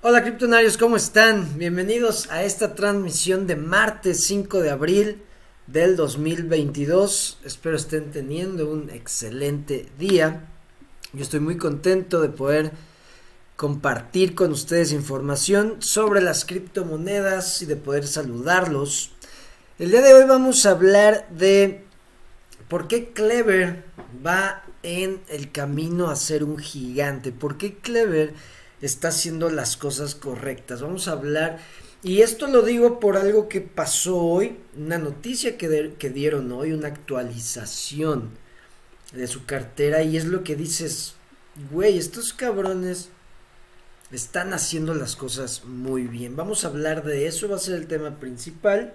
Hola criptonarios, ¿cómo están? Bienvenidos a esta transmisión de martes 5 de abril del 2022. Espero estén teniendo un excelente día. Yo estoy muy contento de poder compartir con ustedes información sobre las criptomonedas y de poder saludarlos. El día de hoy vamos a hablar de por qué Clever va en el camino a ser un gigante. ¿Por qué Clever está haciendo las cosas correctas. Vamos a hablar, y esto lo digo por algo que pasó hoy, una noticia que, que dieron hoy, una actualización de su cartera, y es lo que dices, güey, estos cabrones están haciendo las cosas muy bien. Vamos a hablar de eso, va a ser el tema principal.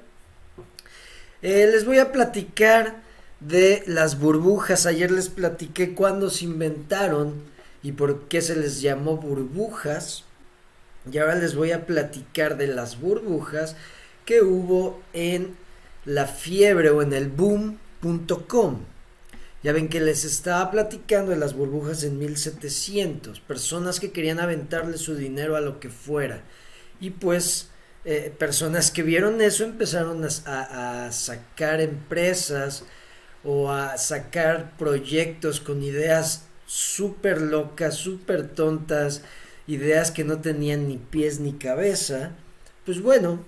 Eh, les voy a platicar de las burbujas. Ayer les platiqué cuando se inventaron y por qué se les llamó burbujas. Y ahora les voy a platicar de las burbujas que hubo en la fiebre o en el boom.com. Ya ven que les estaba platicando de las burbujas en 1700, personas que querían aventarle su dinero a lo que fuera. Y pues eh, personas que vieron eso empezaron a, a sacar empresas o a sacar proyectos con ideas súper locas, súper tontas, ideas que no tenían ni pies ni cabeza, pues bueno,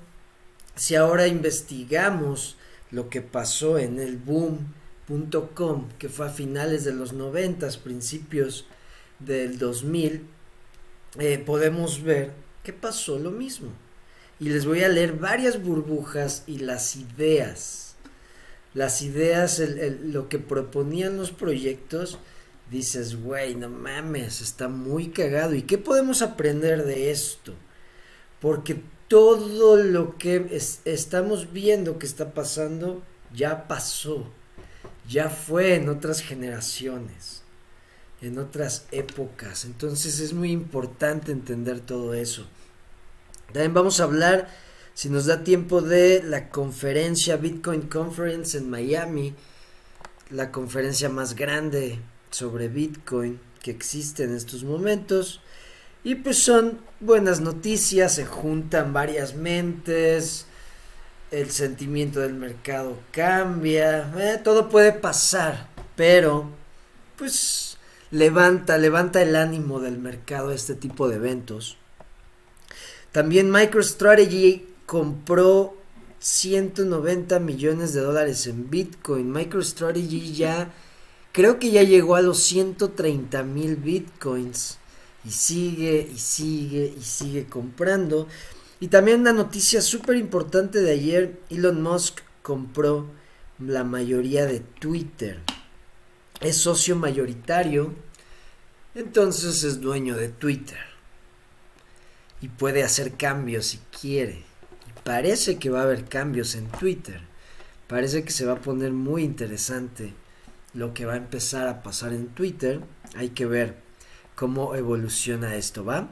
si ahora investigamos lo que pasó en el boom.com, que fue a finales de los noventas, principios del 2000, eh, podemos ver que pasó lo mismo. Y les voy a leer varias burbujas y las ideas. Las ideas, lo que proponían los proyectos, dices, güey, no mames, está muy cagado. ¿Y qué podemos aprender de esto? Porque todo lo que estamos viendo que está pasando ya pasó, ya fue en otras generaciones, en otras épocas. Entonces es muy importante entender todo eso. También vamos a hablar, si nos da tiempo, de la conferencia Bitcoin Conference en Miami, la conferencia más grande sobre Bitcoin que existe en estos momentos. Y pues son buenas noticias, se juntan varias mentes, el sentimiento del mercado cambia, eh, todo puede pasar, pero pues levanta, levanta el ánimo del mercado este tipo de eventos. También MicroStrategy compró 190 millones de dólares en Bitcoin. MicroStrategy ya creo que ya llegó a los 130 mil bitcoins y sigue y sigue y sigue comprando. Y también una noticia súper importante de ayer, Elon Musk compró la mayoría de Twitter. Es socio mayoritario, entonces es dueño de Twitter. Y puede hacer cambios si quiere. Y parece que va a haber cambios en Twitter. Parece que se va a poner muy interesante lo que va a empezar a pasar en Twitter. Hay que ver cómo evoluciona esto, ¿va?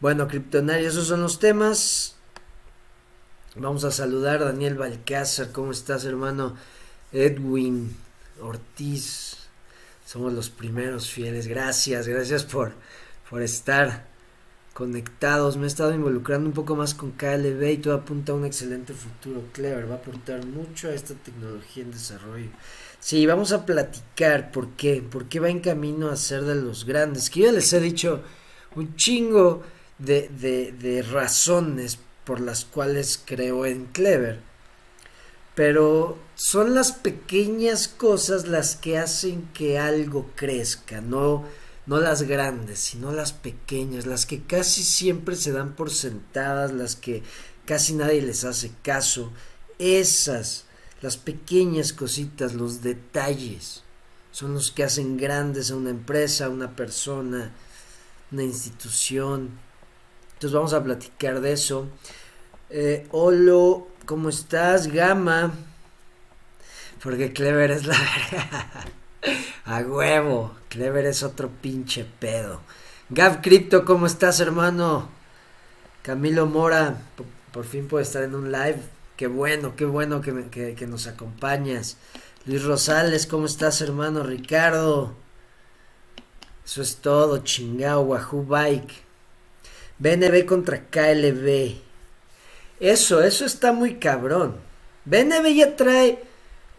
Bueno, criptonarios, esos son los temas. Vamos a saludar a Daniel Balcázar. ¿Cómo estás, hermano? Edwin Ortiz. Somos los primeros fieles. Gracias, gracias por, por estar conectados. Me he estado involucrando un poco más con KLB y todo apunta a un excelente futuro. Clever va a aportar mucho a esta tecnología en desarrollo. Sí, vamos a platicar por qué, por qué va en camino a ser de los grandes. Que yo les he dicho un chingo de, de, de razones por las cuales creo en Clever. Pero son las pequeñas cosas las que hacen que algo crezca, no, no las grandes, sino las pequeñas, las que casi siempre se dan por sentadas, las que casi nadie les hace caso. Esas las pequeñas cositas, los detalles, son los que hacen grandes a una empresa, a una persona, una institución. Entonces vamos a platicar de eso. Eh, ¿cómo estás? Gama. Porque Clever es la A huevo. Clever es otro pinche pedo. Gav Crypto, ¿cómo estás, hermano? Camilo Mora, por fin puede estar en un live. Qué bueno, qué bueno que, nos acompañas. Luis Rosales, ¿cómo estás, hermano? Ricardo. Eso es todo, chingao, Wahoo Bike. BNB contra KLB. Eso, eso está muy cabrón. BNB ya trae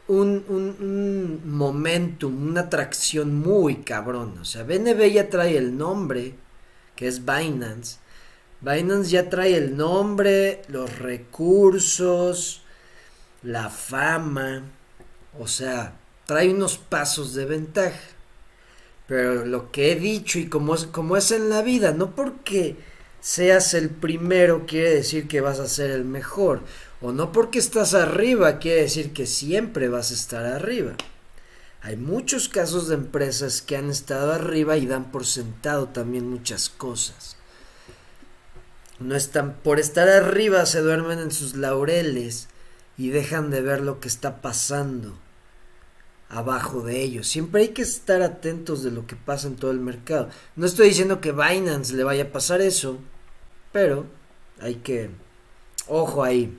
un, un, momentum, una atracción muy cabrón. O sea, BNB ya trae el nombre, que es Binance. Binance ya trae el nombre, los recursos, la fama. O sea, trae unos pasos de ventaja. Pero lo que he dicho y como es, como es en la vida, no porque seas el primero quiere decir que vas a ser el mejor. O no porque estás arriba quiere decir que siempre vas a estar arriba. Hay muchos casos de empresas que han estado arriba y dan por sentado también muchas cosas. No están por estar arriba se duermen en sus laureles y dejan de ver lo que está pasando abajo de ellos. Siempre hay que estar atentos de lo que pasa en todo el mercado. No estoy diciendo que Binance le vaya a pasar eso, pero hay que ojo ahí.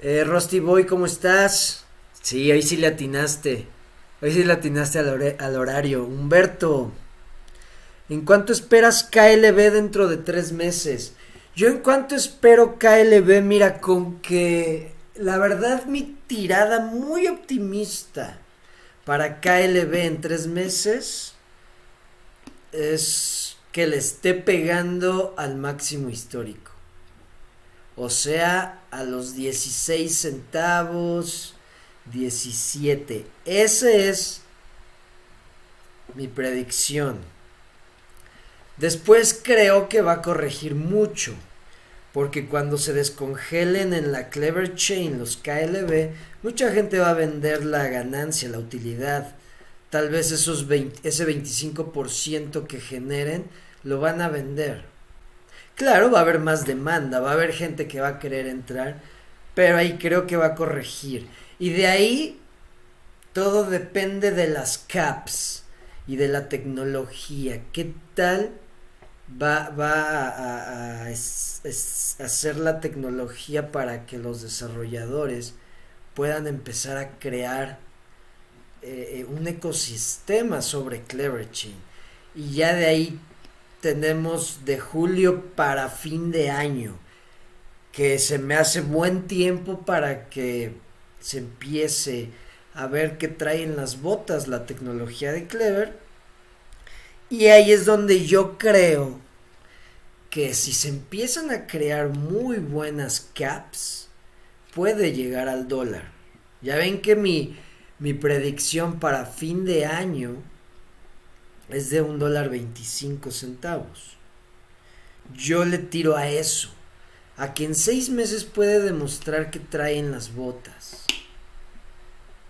Eh, Rusty Boy, ¿cómo estás? Sí, ahí sí le atinaste. Hoy sí le atinaste al, al horario. Humberto, ¿en cuánto esperas KLB dentro de tres meses? Yo en cuanto espero KLB, mira, con que la verdad mi tirada muy optimista para KLB en tres meses es que le esté pegando al máximo histórico o sea, a los 16 centavos, 17. Ese es mi predicción. Después creo que va a corregir mucho, porque cuando se descongelen en la Clever Chain los KLB, mucha gente va a vender la ganancia, la utilidad. Tal vez esos ese 25% que generen lo van a vender. Claro, va a haber más demanda, va a haber gente que va a querer entrar, pero ahí creo que va a corregir. Y de ahí todo depende de las caps y de la tecnología. ¿Qué tal va, va a, hacer la tecnología para que los desarrolladores puedan empezar a crear eh, eh, un ecosistema sobre Clever Chain? Y ya de ahí tenemos de julio para fin de año, que se me hace buen tiempo para que se empiece a ver qué traen las botas la tecnología de Clever. Y ahí es donde yo creo que si se empiezan a crear muy buenas caps, puede llegar al dólar. Ya ven que mi, mi predicción para fin de año es de un dólar 25 centavos. Yo le tiro a eso, a que en seis meses puede demostrar que traen las botas.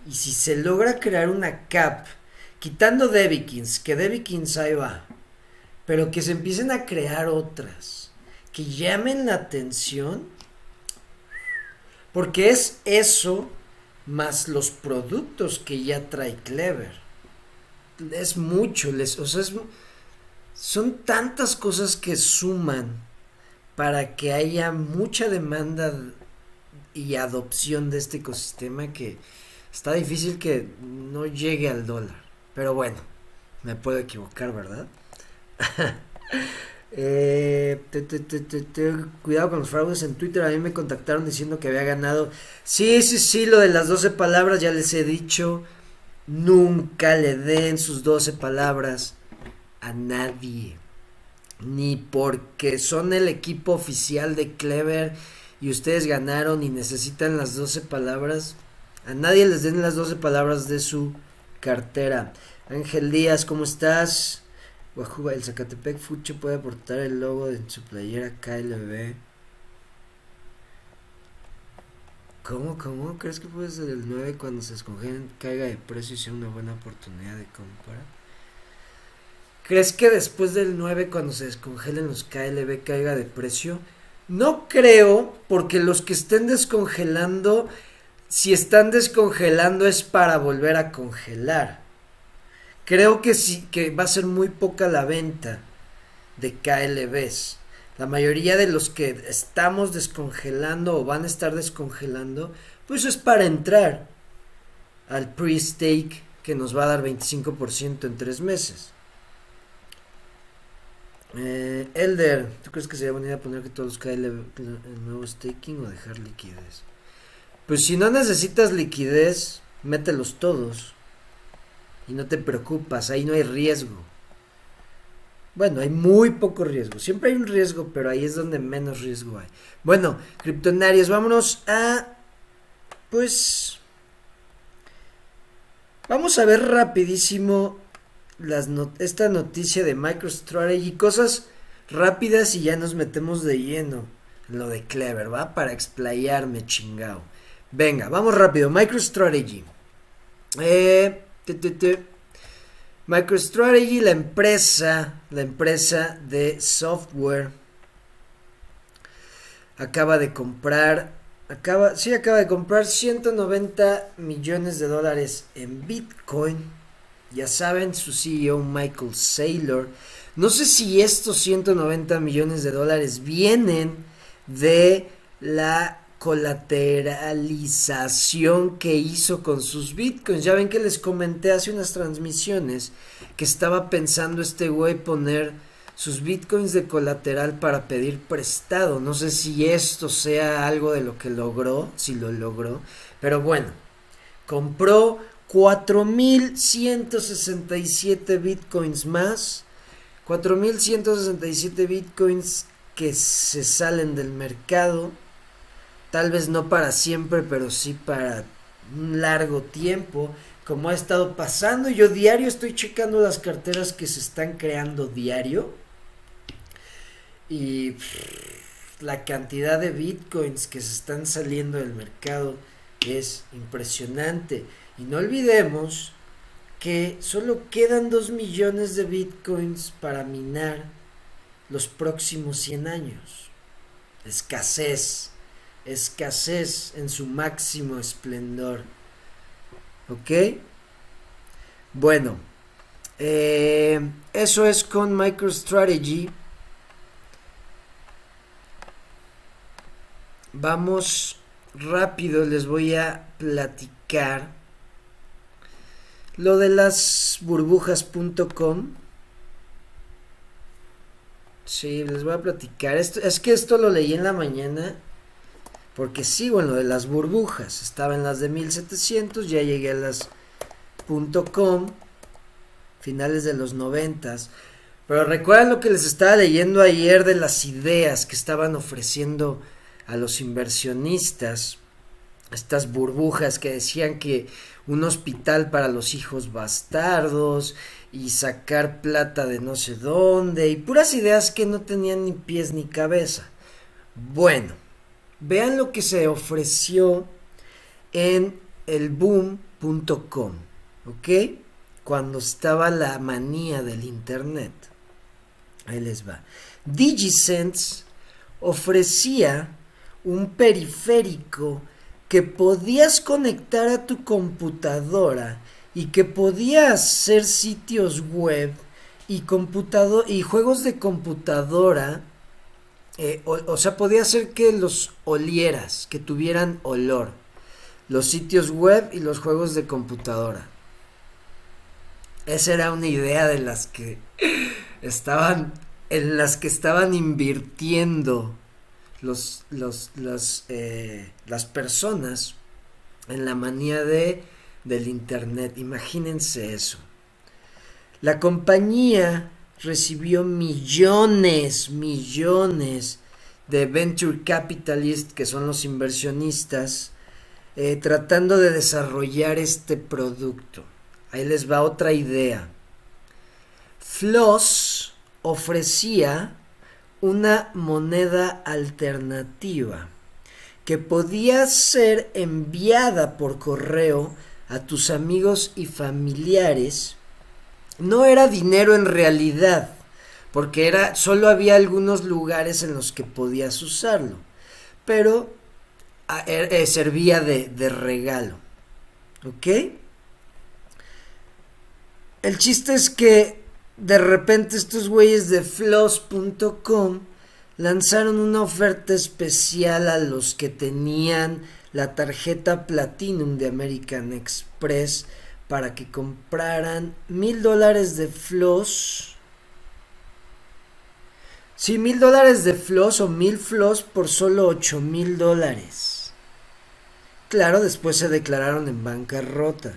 Y si se logra crear una cap, quitando Debikins, que Debikins ahí va, pero que se empiecen a crear otras, que llamen la atención, porque es eso más los productos que ya trae Clever es mucho, les, o sea, son tantas cosas que suman para que haya mucha demanda y adopción de este ecosistema que está difícil que no llegue al dólar. Pero bueno, me puedo equivocar, ¿verdad? Eh, cuidado con los fraudes en Twitter. A mí me contactaron diciendo que había ganado. Sí, sí, sí, lo de las 12 palabras ya les he dicho. Nunca le den sus doce palabras a nadie. Ni porque son el equipo oficial de Clever y ustedes ganaron y necesitan las doce palabras. A nadie les den las doce palabras de su cartera. Ángel Díaz, ¿cómo estás? Guajuba, el Zacatepec Fucho puede aportar el logo de su playera KLB. ¿Cómo, cómo? ¿Crees que puede ser el 9 cuando se escogen caiga de precio y sea una buena oportunidad de compra? ¿Crees que después del 9 cuando se descongelen los KLB caiga de precio? No creo, porque los que estén descongelando, si están descongelando es para volver a congelar. Creo que sí, que va a ser muy poca la venta de KLBs. La mayoría de los que estamos descongelando o van a estar descongelando, pues es para entrar al pre-stake que nos va a dar 25% en tres meses. Eh, Elder, ¿tú crees que sería buena idea poner que todos los cae el nuevo staking o dejar liquidez? Pues si no necesitas liquidez, mételos todos. Y no te preocupas, ahí no hay riesgo. Bueno, hay muy poco riesgo. Siempre hay un riesgo, pero ahí es donde menos riesgo hay. Bueno, criptonarios, vámonos a... Pues... Vamos a ver rapidísimo las esta noticia de MicroStrategy. Cosas rápidas y ya nos metemos de lleno en lo de Clever, ¿va? Para explayarme, chingao. Venga, vamos rápido. MicroStrategy. Eh, MicroStrategy, la empresa, la empresa de software, acaba de comprar, acaba, sí, acaba de comprar 190 millones de dólares en Bitcoin. Ya saben, su CEO Michael Saylor. No sé si estos 190 millones de dólares vienen de la colateralización que hizo con sus bitcoins. Ya ven que les comenté hace unas transmisiones que estaba pensando este güey poner sus bitcoins de colateral para pedir prestado. No sé si esto sea algo de lo que logró, si lo logró, pero bueno, compró 4167 bitcoins más, 4167 bitcoins que se salen del mercado tal vez no para siempre, pero sí para un largo tiempo, como ha estado pasando. Yo diario estoy checando las carteras que se están creando diario. Y la cantidad de bitcoins que se están saliendo del mercado es impresionante. Y no olvidemos que solo quedan 2 millones de bitcoins para minar los próximos 100 años. Escasez escasez en su máximo esplendor. ¿Ok? Bueno, eh, eso es con MicroStrategy. Vamos rápido, les voy a platicar lo de las burbujas.com. Sí, les voy a platicar. Esto, es que esto lo leí en la mañana porque sigo en lo de las burbujas. Estaba en las de 1700, ya llegué a las .com, finales de los 90. Pero recuerden lo que les estaba leyendo ayer de las ideas que estaban ofreciendo a los inversionistas. Estas burbujas que decían que un hospital para los hijos bastardos y sacar plata de no sé dónde y puras ideas que no tenían ni pies ni cabeza. Bueno, Vean lo que se ofreció en el boom.com, ¿ok? Cuando estaba la manía del Internet. Ahí les va. DigiSense ofrecía un periférico que podías conectar a tu computadora y que podía hacer sitios web y, y juegos de computadora eh, o, sea, podía ser que los olieras, que tuvieran olor. Los sitios web y los juegos de computadora. Esa era una idea de las que estaban, en las que estaban invirtiendo los, los, eh, las personas en la manía de, del Internet. Imagínense eso. La compañía recibió millones, millones de venture capitalists, que son los inversionistas, eh, tratando de desarrollar este producto. Ahí les va otra idea. Floss ofrecía una moneda alternativa que podía ser enviada por correo a tus amigos y familiares no era dinero en realidad, porque era solo había algunos lugares en los que podías usarlo, pero ah, er, eh, servía de, de regalo. ¿Ok? El chiste es que de repente estos güeyes de floss.com lanzaron una oferta especial a los que tenían la tarjeta Platinum de American Express para que compraran mil dólares de floss Sí, mil dólares de floss o mil floss por solo ocho mil dólares. Claro, después se declararon en bancarrota.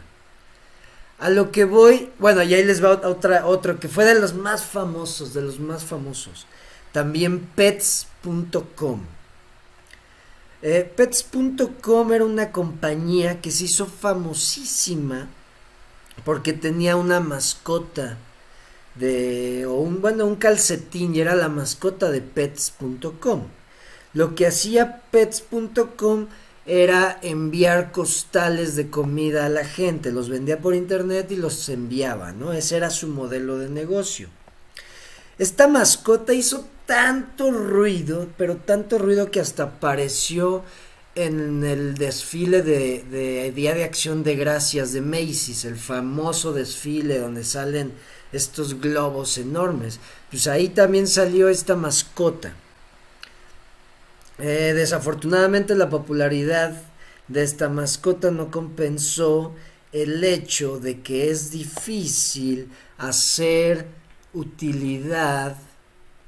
A lo que voy, bueno, y ahí les va otra, otro que fue de los más famosos, de los más famosos. También pets.com. Eh, pets.com era una compañía que se hizo famosísima porque tenía una mascota de o un bueno un calcetín y era la mascota de pets.com. Lo que hacía pets.com era enviar costales de comida a la gente, los vendía por internet y los enviaba, ¿no? Ese era su modelo de negocio. Esta mascota hizo tanto ruido, pero tanto ruido que hasta apareció en el desfile de, Día de Acción de Gracias de Macy's, el famoso desfile donde salen estos globos enormes. Pues ahí también salió esta mascota. Eh, desafortunadamente la popularidad de esta mascota no compensó el hecho de que es difícil hacer utilidad,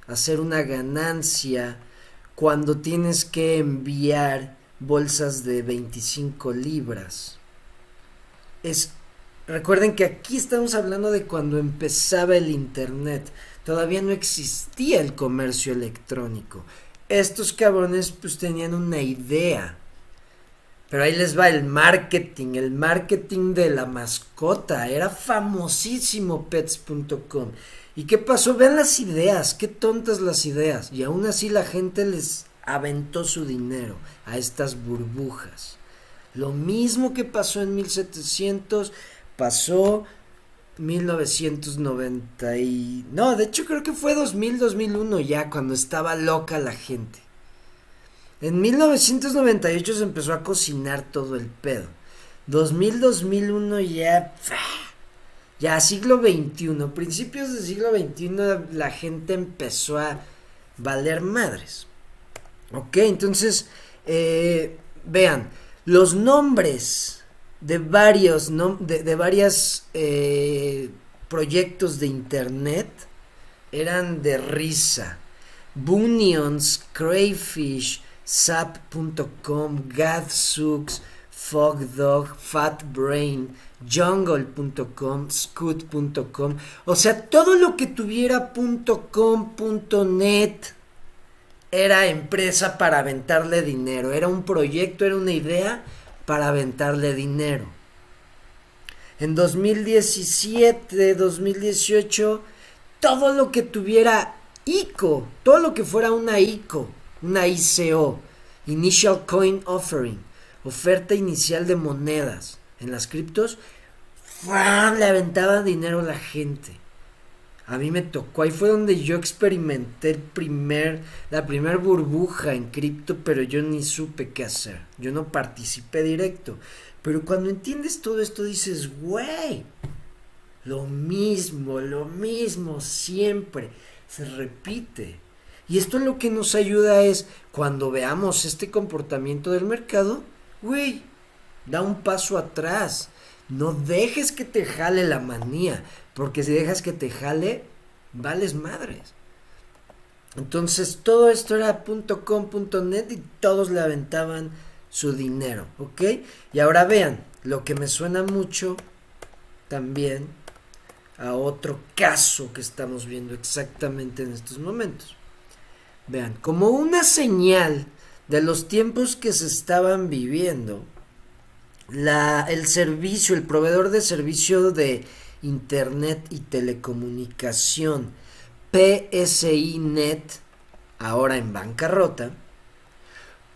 hacer una ganancia cuando tienes que enviar bolsas de 25 libras. Es Recuerden que aquí estamos hablando de cuando empezaba el Internet. Todavía no existía el comercio electrónico. Estos cabrones pues tenían una idea. Pero ahí les va el marketing, el marketing de la mascota. Era famosísimo pets.com. ¿Y qué pasó? Vean las ideas, qué tontas las ideas. Y aún así la gente les aventó su dinero a estas burbujas. Lo mismo que pasó en 1700 pasó 1990 y... No, de hecho creo que fue 2000, 2001 ya, cuando estaba loca la gente. En 1998 se empezó a cocinar todo el pedo. 2000, 2001 ya... Ya siglo XXI, principios del siglo XXI la gente empezó a valer madres. Ok, entonces, eh, vean, los nombres de varios, de, de eh, proyectos de internet eran de risa. Bunions, Crayfish, Sap.com, Gadzooks, Fogdog, Fatbrain, Jungle.com, Scoot.com, o sea, todo lo que tuviera .com, .net era empresa para aventarle dinero, era un proyecto, era una idea para aventarle dinero. En 2017, 2018, todo lo que tuviera ICO, todo lo que fuera una ICO, una ICO, Initial Coin Offering, oferta inicial de monedas en las criptos, le aventaba dinero a la gente a mí me tocó, ahí fue donde yo experimenté el primer, la primer burbuja en cripto, pero yo ni supe qué hacer, yo no participé directo. Pero cuando entiendes todo esto dices, güey, lo mismo, lo mismo, siempre, se repite. Y esto lo que nos ayuda es, cuando veamos este comportamiento del mercado, güey, da un paso atrás. No dejes que te jale la manía. Porque si dejas que te jale, vales madres. Entonces todo esto era .com.net y todos le aventaban su dinero, ¿ok? Y ahora vean, lo que me suena mucho también a otro caso que estamos viendo exactamente en estos momentos. Vean, como una señal de los tiempos que se estaban viviendo, la, el servicio, el proveedor de servicio de Internet y Telecomunicación, PSI Net, ahora en bancarrota,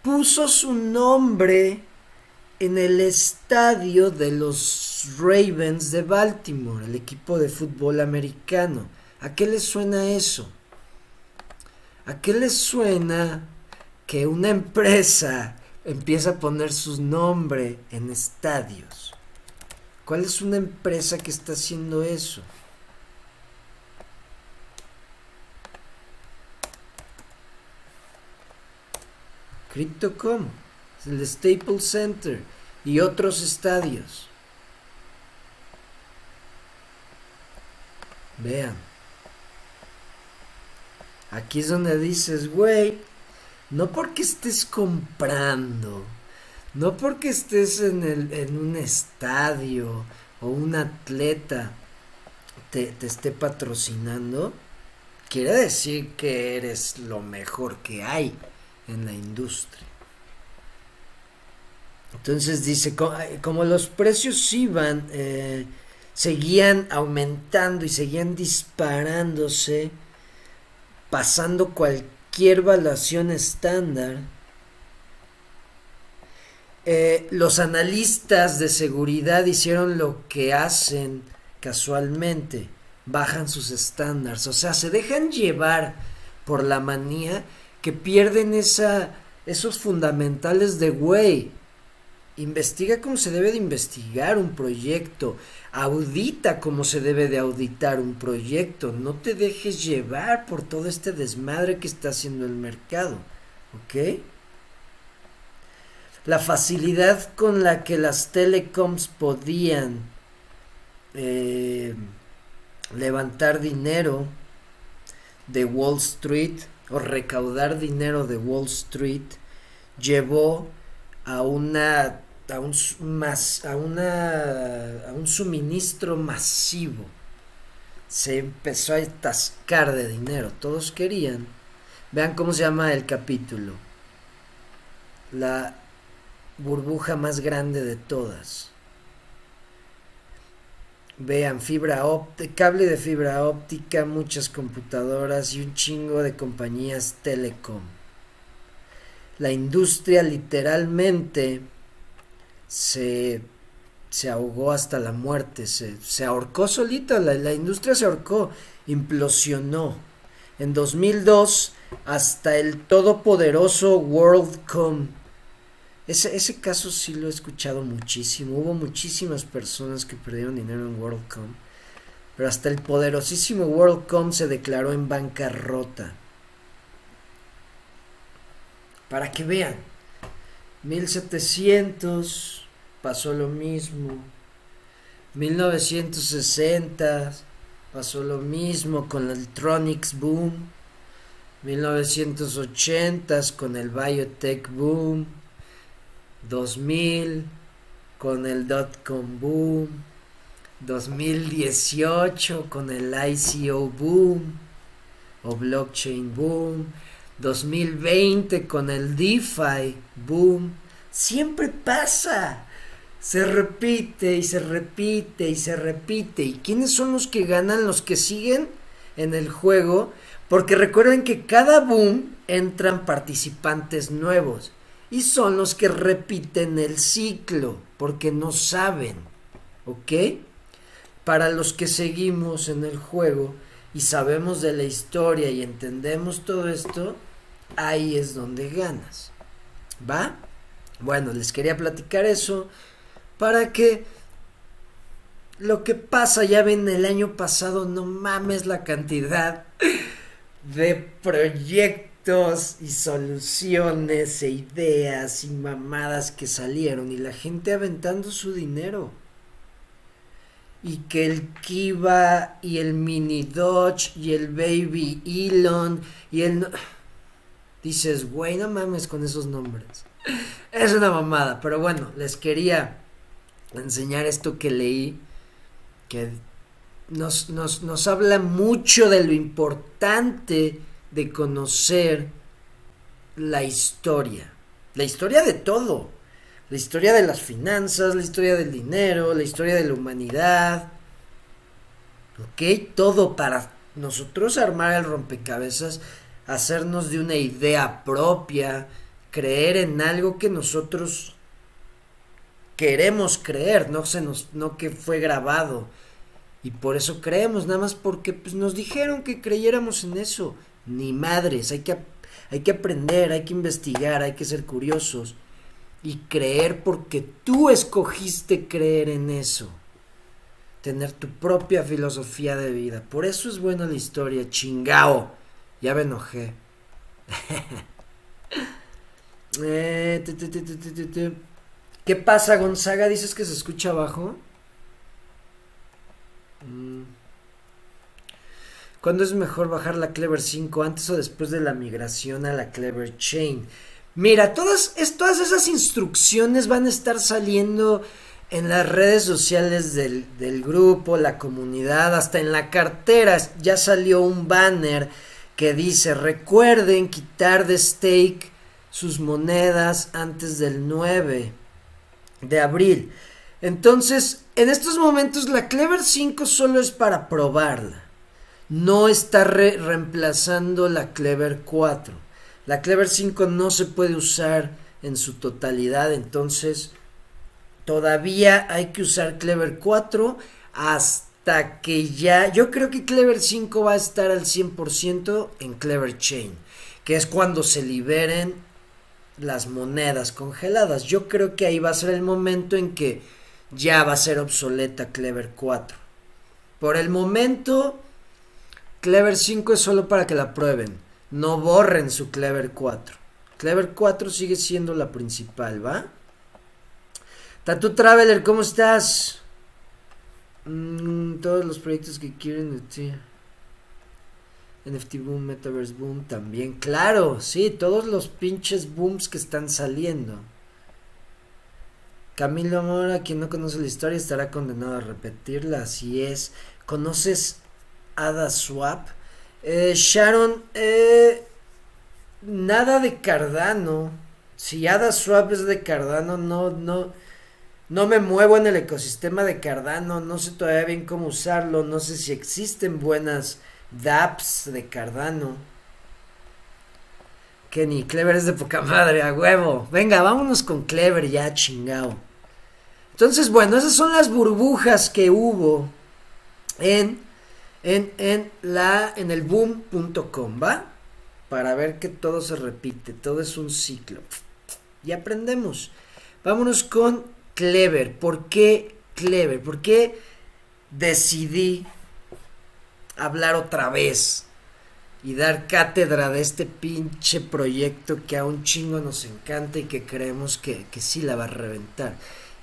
puso su nombre en el estadio de los Ravens de Baltimore, el equipo de fútbol americano. ¿A qué les suena eso? ¿A qué les suena que una empresa empieza a poner su nombre en estadios? ¿Cuál es una empresa que está haciendo eso? Crypto.com, el Staples Center y otros estadios. Vean. Aquí es donde dices, güey, no porque estés comprando, no porque estés en, el, en un estadio o un atleta te, te esté patrocinando, quiere decir que eres lo mejor que hay en la industria. Entonces dice, como los precios iban, eh, seguían aumentando y seguían disparándose, pasando cualquier evaluación estándar, eh, los analistas de seguridad hicieron lo que hacen casualmente, bajan sus estándares, o sea, se dejan llevar por la manía que pierden esa, esos fundamentales de güey. Investiga cómo se debe de investigar un proyecto, audita cómo se debe de auditar un proyecto, no te dejes llevar por todo este desmadre que está haciendo el mercado, ¿ok? La facilidad con la que las telecoms podían eh, levantar dinero de Wall Street o recaudar dinero de Wall Street llevó a una a un, a una a un suministro masivo. Se empezó a atascar de dinero. Todos querían. Vean cómo se llama el capítulo. La burbuja más grande de todas. Vean, fibra óptica, cable de fibra óptica, muchas computadoras y un chingo de compañías telecom. La industria literalmente se, se ahogó hasta la muerte, se, se ahorcó solita, la, la industria se ahorcó, implosionó. En 2002, hasta el todopoderoso WorldCom ese, ese caso sí lo he escuchado muchísimo. Hubo muchísimas personas que perdieron dinero en WorldCom. Pero hasta el poderosísimo WorldCom se declaró en bancarrota. Para que vean. 1700 pasó lo mismo. 1960 pasó lo mismo con el Tronics boom. 1980 con el biotech boom. 2000 con el dot-com boom, 2018 con el ICO boom o blockchain boom, 2020 con el DeFi boom. Siempre pasa. Se repite y se repite y se repite. ¿Y quiénes son los que ganan? Los que siguen en el juego. Porque recuerden que cada boom entran participantes nuevos y son los que repiten el ciclo porque no saben, ¿ok? Para los que seguimos en el juego y sabemos de la historia y entendemos todo esto, ahí es donde ganas, ¿va? Bueno, les quería platicar eso para que lo que pasa, ya ven, el año pasado, no mames la cantidad de proyectos y soluciones e ideas y mamadas que salieron y la gente aventando su dinero. Y que el Kiva y el Mini Dodge y el Baby Elon y el... Dices, güey, no mames con esos nombres. Es una mamada, pero bueno, les quería enseñar esto que leí, que nos, nos, nos habla mucho de lo importante de conocer la historia. La historia de todo. La historia de las finanzas, la historia del dinero, la historia de la humanidad. ¿Ok? Todo para nosotros armar el rompecabezas, hacernos de una idea propia, creer en algo que nosotros queremos creer, no, se nos, no que fue grabado. Y por eso creemos, nada más porque pues, nos dijeron que creyéramos en eso ni madres, hay que, hay que aprender, hay que investigar, hay que ser curiosos y creer porque tú escogiste creer en eso. Tener tu propia filosofía de vida. Por eso es buena la historia, chingao. Ya me enojé. Eh, ¿Qué pasa, Gonzaga? ¿Dices que se escucha abajo? Mm. ¿Cuándo es mejor bajar la Clever 5 antes o después de la migración a la Clever Chain? Mira, todas, es, todas esas instrucciones van a estar saliendo en las redes sociales del, del, grupo, la comunidad, hasta en la cartera ya salió un banner que dice recuerden quitar de stake sus monedas antes del 9 de abril. Entonces, en estos momentos la Clever 5 solo es para probarla. No está reemplazando la Clever 4. La Clever 5 no se puede usar en su totalidad, entonces todavía hay que usar Clever 4 hasta que ya, yo creo que Clever 5 va a estar al 100% en Clever Chain, que es cuando se liberen las monedas congeladas. Yo creo que ahí va a ser el momento en que ya va a ser obsoleta Clever 4. Por el momento, Clever 5 es solo para que la prueben. No borren su Clever 4. Clever 4 sigue siendo la principal, ¿va? Tattoo Traveler, ¿cómo estás? Mm, todos los proyectos que quieren ti. NFT Boom, Metaverse Boom también. Claro, sí, todos los pinches booms que están saliendo. Camilo Mora, quien no conoce la historia, estará condenado a repetirla. Así es. ¿Conoces Ada Swap? Eh, Sharon, eh, nada de Cardano. Si Ada Swap es de Cardano, no, no, no me muevo en el ecosistema de Cardano. No sé todavía bien cómo usarlo. No sé si existen buenas dApps de Cardano. Kenny, Clever es de poca madre, a huevo. Venga, vámonos con Clever ya, chingao. Entonces, bueno, esas son las burbujas que hubo en, en, en, la, en el boom.com, ¿va? Para ver que todo se repite, todo es un ciclo. Y aprendemos. Vámonos con Clever. ¿Por qué Clever? ¿Por qué decidí hablar otra vez y dar cátedra de este pinche proyecto que a un chingo nos encanta y que creemos que, que sí la va a reventar.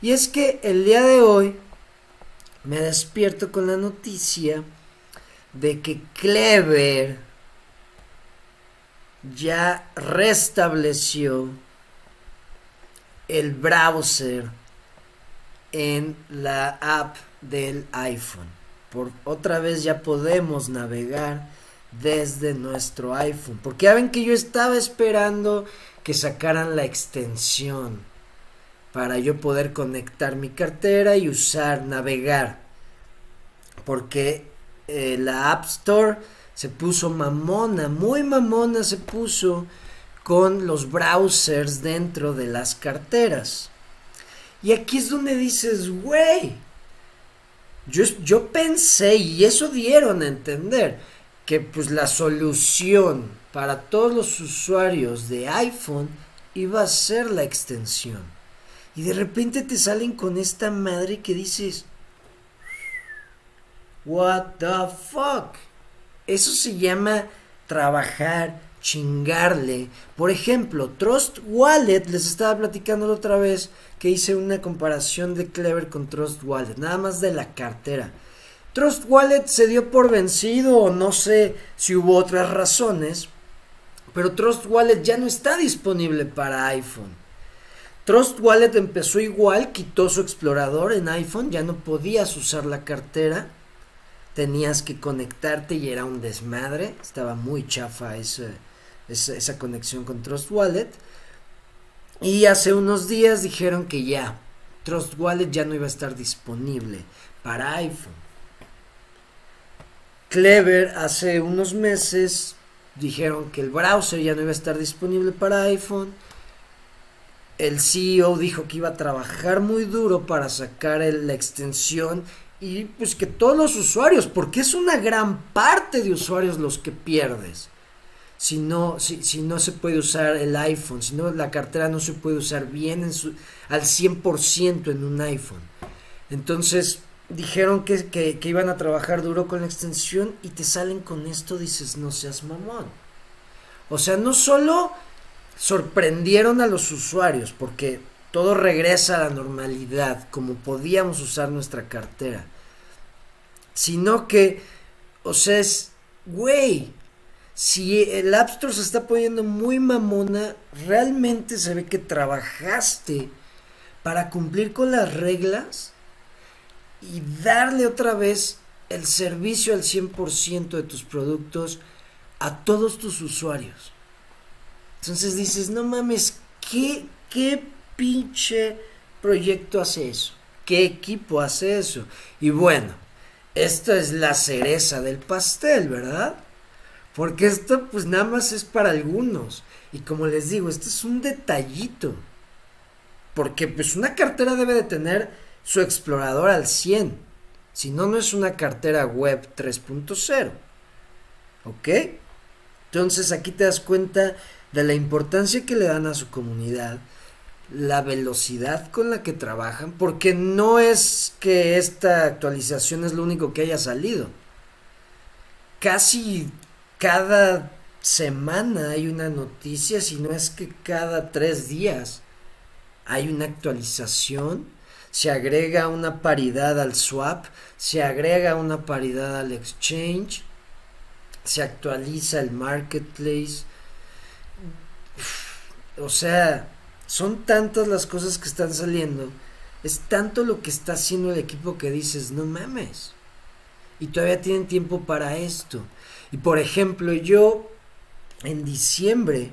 Y es que el día de hoy me despierto con la noticia de que Clever ya restableció el browser en la app del iPhone otra vez ya podemos navegar desde nuestro iPhone. Porque ya ven que yo estaba esperando que sacaran la extensión para yo poder conectar mi cartera y usar, navegar. Porque eh, la App Store se puso mamona, muy mamona se puso con los browsers dentro de las carteras. Y aquí es donde dices, güey, yo, pensé, y eso dieron a entender, que pues la solución para todos los usuarios de iPhone iba a ser la extensión. Y de repente te salen con esta madre que dices, What the fuck? Eso se llama trabajar, chingarle. Por ejemplo, Trust Wallet, les estaba platicando la otra vez, que hice una comparación de Clever con Trust Wallet, nada más de la cartera. Trust Wallet se dio por vencido o no sé si hubo otras razones, pero Trust Wallet ya no está disponible para iPhone. Trust Wallet empezó igual, quitó su explorador en iPhone, ya no podías usar la cartera, tenías que conectarte y era un desmadre, estaba muy chafa esa, conexión con Trust Wallet. Y hace unos días dijeron que ya, Trust Wallet ya no iba a estar disponible para iPhone. Clever hace unos meses dijeron que el browser ya no iba a estar disponible para iPhone. El CEO dijo que iba a trabajar muy duro para sacar la extensión y pues que todos los usuarios, porque es una gran parte de usuarios los que pierdes si no, si, no se puede usar el iPhone, si no la cartera no se puede usar bien en su, al 100% en un iPhone. Entonces dijeron que, que, que, iban a trabajar duro con la extensión y te salen con esto, dices, no seas mamón. O sea, no solo sorprendieron a los usuarios porque todo regresa a la normalidad, como podíamos usar nuestra cartera, sino que, o sea, es güey, si el App Store se está poniendo muy mamona, realmente se ve que trabajaste para cumplir con las reglas y darle otra vez el servicio al 100% de tus productos a todos tus usuarios. Entonces dices, no mames, ¿qué, qué pinche proyecto hace eso? ¿Qué equipo hace eso? Y bueno, esta es la cereza del pastel, ¿verdad? Porque esto pues nada más es para algunos. Y como les digo, esto es un detallito. Porque pues una cartera debe de tener su explorador al 100. Si no, no es una cartera web 3.0. ¿Ok? Entonces aquí te das cuenta de la importancia que le dan a su comunidad, la velocidad con la que trabajan, porque no es que esta actualización es lo único que haya salido. Casi cada semana hay una noticia, si no es que cada tres días hay una actualización, se agrega una paridad al swap, se agrega una paridad al exchange, se actualiza el marketplace. O sea, son tantas las cosas que están saliendo, es tanto lo que está haciendo el equipo que dices, no mames. Y todavía tienen tiempo para esto. Y por ejemplo, yo en diciembre,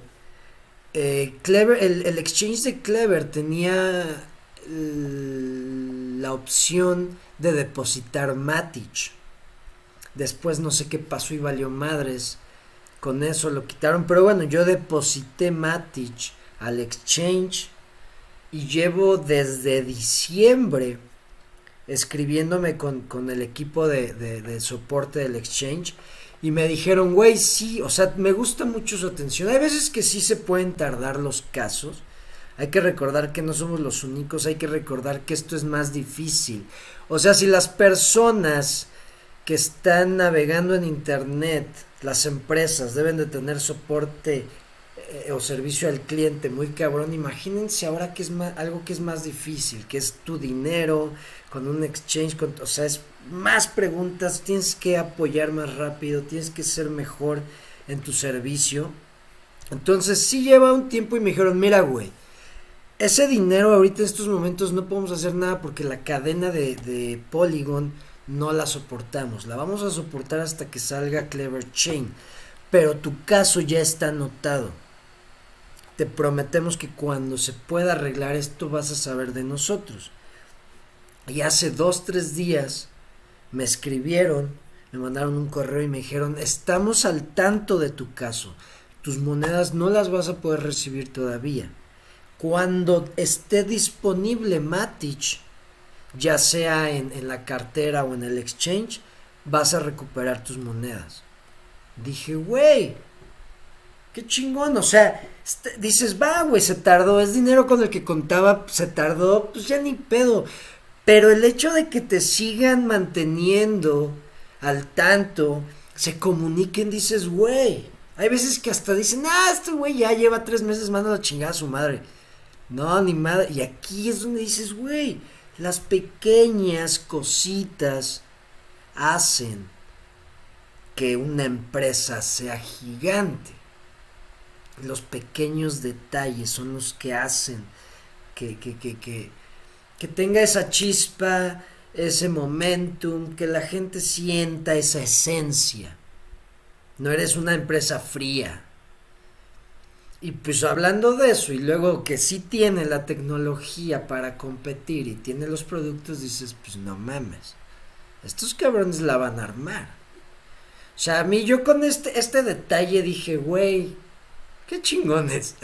eh, Clever, el, exchange de Clever tenía la opción de depositar Matic. Después no sé qué pasó y valió madres. Con eso lo quitaron. Pero bueno, yo deposité Matic al exchange y llevo desde diciembre escribiéndome con, el equipo de, de, soporte del exchange y me dijeron, güey, sí, o sea, me gusta mucho su atención. Hay veces que sí se pueden tardar los casos. Hay que recordar que no somos los únicos, hay que recordar que esto es más difícil. O sea, si las personas que están navegando en Internet, las empresas deben de tener soporte eh, o servicio al cliente muy cabrón, imagínense ahora que es más, algo que es más difícil, que es tu dinero, con un exchange, o sea, es más preguntas, tienes que apoyar más rápido, tienes que ser mejor en tu servicio. Entonces sí lleva un tiempo y me dijeron, mira, güey, ese dinero ahorita en estos momentos no podemos hacer nada porque la cadena de, de Polygon no la soportamos. La vamos a soportar hasta que salga Clever Chain. Pero tu caso ya está anotado. Te prometemos que cuando se pueda arreglar esto vas a saber de nosotros. Y hace dos, tres días me escribieron, me mandaron un correo y me dijeron, estamos al tanto de tu caso. Tus monedas no las vas a poder recibir todavía. Cuando esté disponible Matic, ya sea en, la cartera o en el exchange, vas a recuperar tus monedas. Dije, güey, qué chingón, o sea, este, dices, va, güey, se tardó, es dinero con el que contaba, se tardó, pues ya ni pedo. Pero el hecho de que te sigan manteniendo al tanto, se comuniquen, dices, güey. Hay veces que hasta dicen, ah, este güey ya lleva tres meses mandando a chingar a su madre. No, ni madre. Y aquí es donde dices, güey, las pequeñas cositas hacen que una empresa sea gigante. Los pequeños detalles son los que hacen que, que, que, que, que tenga esa chispa, ese momentum, que la gente sienta esa esencia. No eres una empresa fría, y pues hablando de eso, y luego que sí tiene la tecnología para competir y tiene los productos, dices, pues no mames, estos cabrones la van a armar. O sea, a mí yo con este, este detalle dije, güey, qué chingones.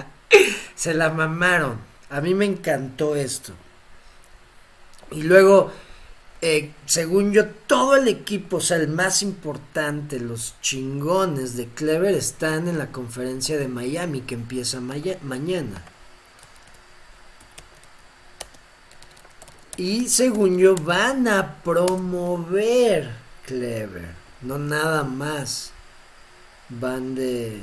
Se la mamaron. A mí me encantó esto. Y luego eh, según yo, todo el equipo, o sea, el más importante, los chingones de Clever están en la conferencia de Miami que empieza mañana. Y según yo, van a promover Clever, no nada más. Van de...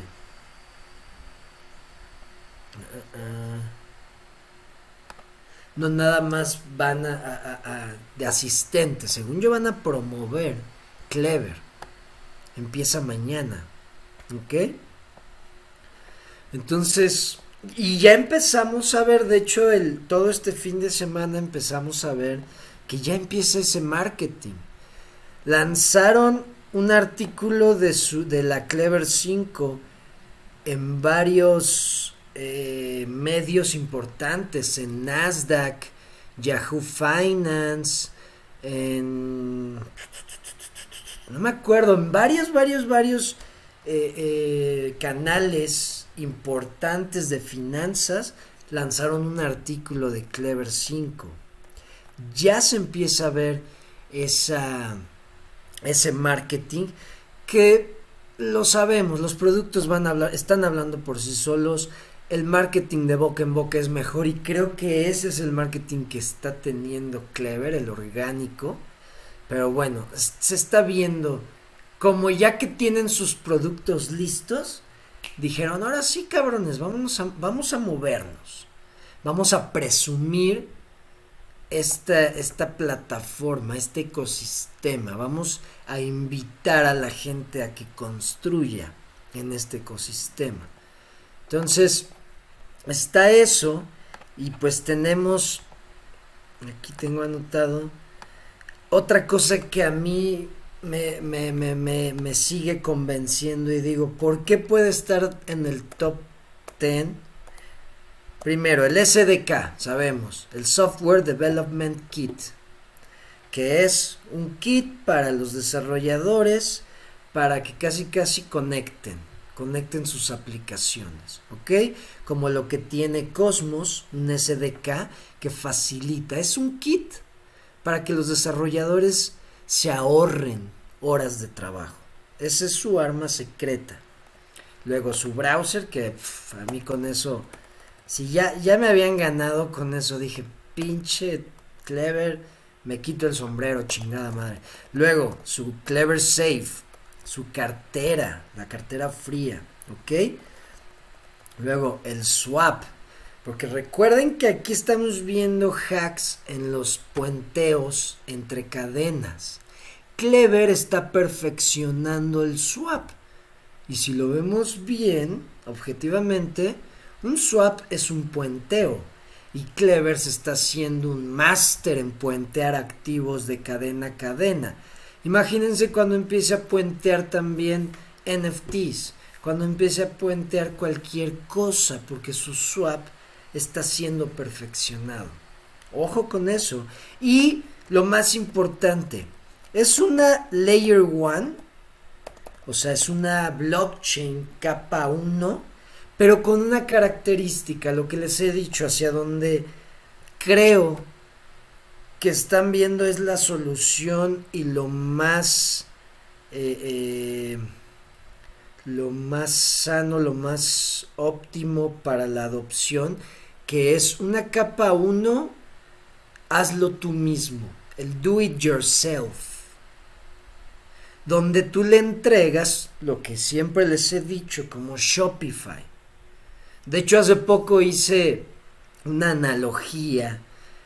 Uh, uh, no nada más van a, de asistentes, según yo van a promover Clever empieza mañana. ¿Ok? Entonces, y ya empezamos a ver, de hecho, el, todo este fin de semana empezamos a ver que ya empieza ese marketing. Lanzaron un artículo de, su, de la Clever 5 en varios eh, medios importantes, en Nasdaq, Yahoo Finance, en... No me acuerdo, en varios, varios, varios eh, eh, canales importantes de finanzas lanzaron un artículo de Clever 5. Ya se empieza a ver esa, ese marketing que lo sabemos, los productos van a hablar, están hablando por sí solos, el marketing de boca en boca es mejor y creo que ese es el marketing que está teniendo Clever, el orgánico. Pero bueno, se está viendo como ya que tienen sus productos listos, dijeron, ahora sí cabrones, vamos a, vamos a movernos, vamos a presumir esta, esta plataforma, este ecosistema, vamos a invitar a la gente a que construya en este ecosistema. Entonces, está eso y pues tenemos, aquí tengo anotado, otra cosa que a mí me, me, me, me, sigue convenciendo y digo, ¿por qué puede estar en el top 10? Primero, el SDK, sabemos, el Software Development Kit, que es un kit para los desarrolladores para que casi casi conecten conecten sus aplicaciones, ¿ok? Como lo que tiene Cosmos, un SDK que facilita, es un kit para que los desarrolladores se ahorren horas de trabajo. Esa es su arma secreta. Luego su browser, que a mí con eso, si ya, ya me habían ganado con eso, dije, pinche clever, me quito el sombrero, chingada madre. Luego su clever safe, su cartera, la cartera fría, ¿ok? Luego el swap, porque recuerden que aquí estamos viendo hacks en los puenteos entre cadenas. Clever está perfeccionando el swap. Y si lo vemos bien, objetivamente, un swap es un puenteo. Y Clever se está haciendo un máster en puentear activos de cadena a cadena. Imagínense cuando empiece a puentear también NFTs, cuando empiece a puentear cualquier cosa, porque su swap está siendo perfeccionado. Ojo con eso. Y lo más importante, es una Layer 1, o sea, es una blockchain capa 1, pero con una característica, lo que les he dicho, hacia donde creo que están viendo es la solución y lo más eh, eh, lo más sano, lo más óptimo para la adopción, que es una capa 1, hazlo tú mismo, el do it yourself, donde tú le entregas lo que siempre les he dicho como Shopify. De hecho, hace poco hice una analogía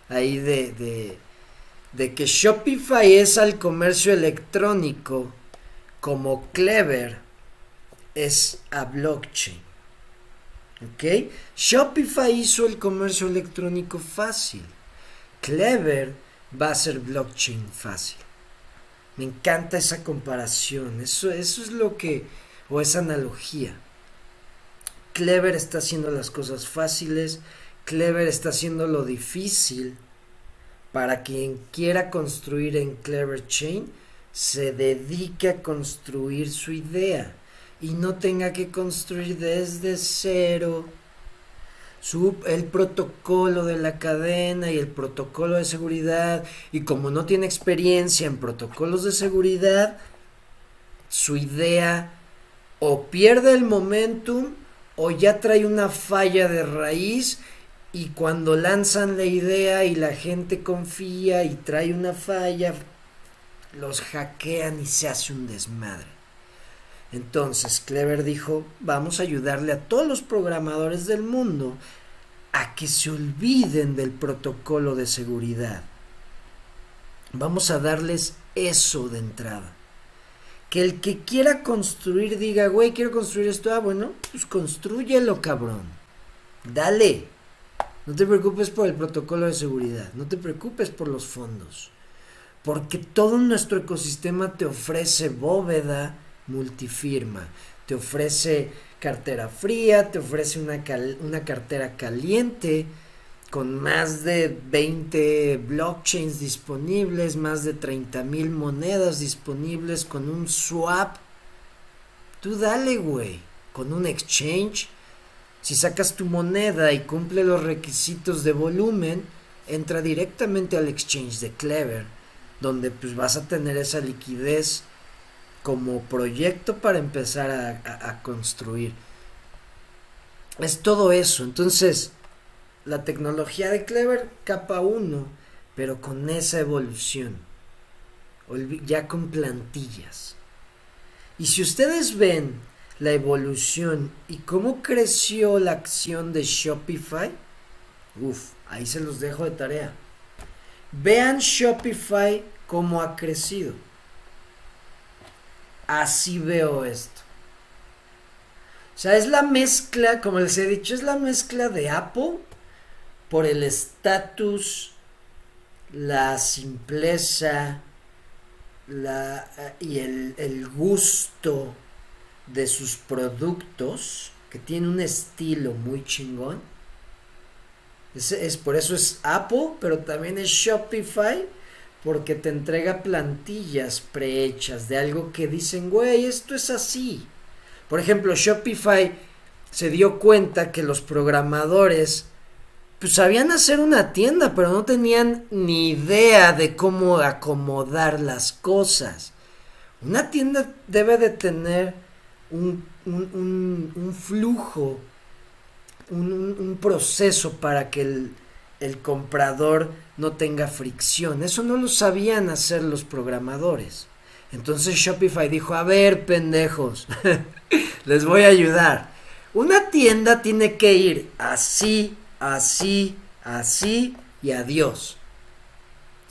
ahí de de que Shopify es al comercio electrónico como Clever es a blockchain. ¿Ok? Shopify hizo el comercio electrónico fácil. Clever va a ser blockchain fácil. Me encanta esa comparación. Eso, eso es lo que, o esa analogía. Clever está haciendo las cosas fáciles. Clever está haciendo lo difícil para quien quiera construir en Clever Chain, se dedique a construir su idea y no tenga que construir desde cero el protocolo de la cadena y el protocolo de seguridad. Y como no tiene experiencia en protocolos de seguridad, su idea o pierde el momentum o ya trae una falla de raíz y cuando lanzan la idea y la gente confía y trae una falla, los hackean y se hace un desmadre. Entonces Clever dijo, vamos a ayudarle a todos los programadores del mundo a que se olviden del protocolo de seguridad. Vamos a darles eso de entrada. Que el que quiera construir diga, güey, quiero construir esto. Ah, bueno, pues construyelo, cabrón. Dale. No te preocupes por el protocolo de seguridad. No te preocupes por los fondos. Porque todo nuestro ecosistema te ofrece bóveda multifirma. Te ofrece cartera fría, te ofrece una, una cartera caliente con más de 20 blockchains disponibles, más de 30 mil monedas disponibles, con un swap. Tú dale, güey, con un exchange. Si sacas tu moneda y cumple los requisitos de volumen, entra directamente al exchange de Clever, donde pues vas a tener esa liquidez como proyecto para empezar a, construir. Es todo eso. Entonces, la tecnología de Clever, capa 1, pero con esa evolución. Ya con plantillas. Y si ustedes ven la evolución y cómo creció la acción de Shopify, uff, ahí se los dejo de tarea. Vean Shopify cómo ha crecido. Así veo esto. O sea, es la mezcla, como les he dicho, es la mezcla de Apple por el estatus, la simpleza la, y el, el, gusto de sus productos, que tiene un estilo muy chingón. Es, por eso es Apple, pero también es Shopify porque te entrega plantillas prehechas de algo que dicen, güey, esto es así. Por ejemplo, Shopify se dio cuenta que los programadores pues sabían hacer una tienda, pero no tenían ni idea de cómo acomodar las cosas. Una tienda debe de tener un, un, un, flujo, un, proceso para que el, el comprador no tenga fricción. Eso no lo sabían hacer los programadores. Entonces Shopify dijo, a ver, pendejos, les voy a ayudar. Una tienda tiene que ir así, así, así y adiós.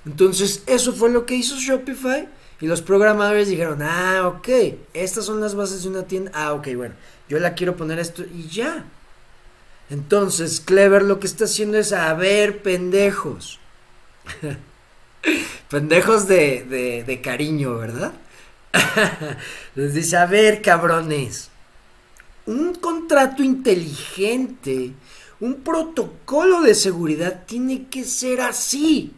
Entonces eso fue lo que hizo Shopify y los programadores dijeron, ah, ok, estas son las bases de una tienda. Ah, ok, bueno, yo la quiero poner esto y ya. Entonces, Clever lo que está haciendo es, a ver, pendejos. pendejos de, de, cariño, ¿verdad? Les dice, a ver, cabrones. Un contrato inteligente, un protocolo de seguridad tiene que ser así.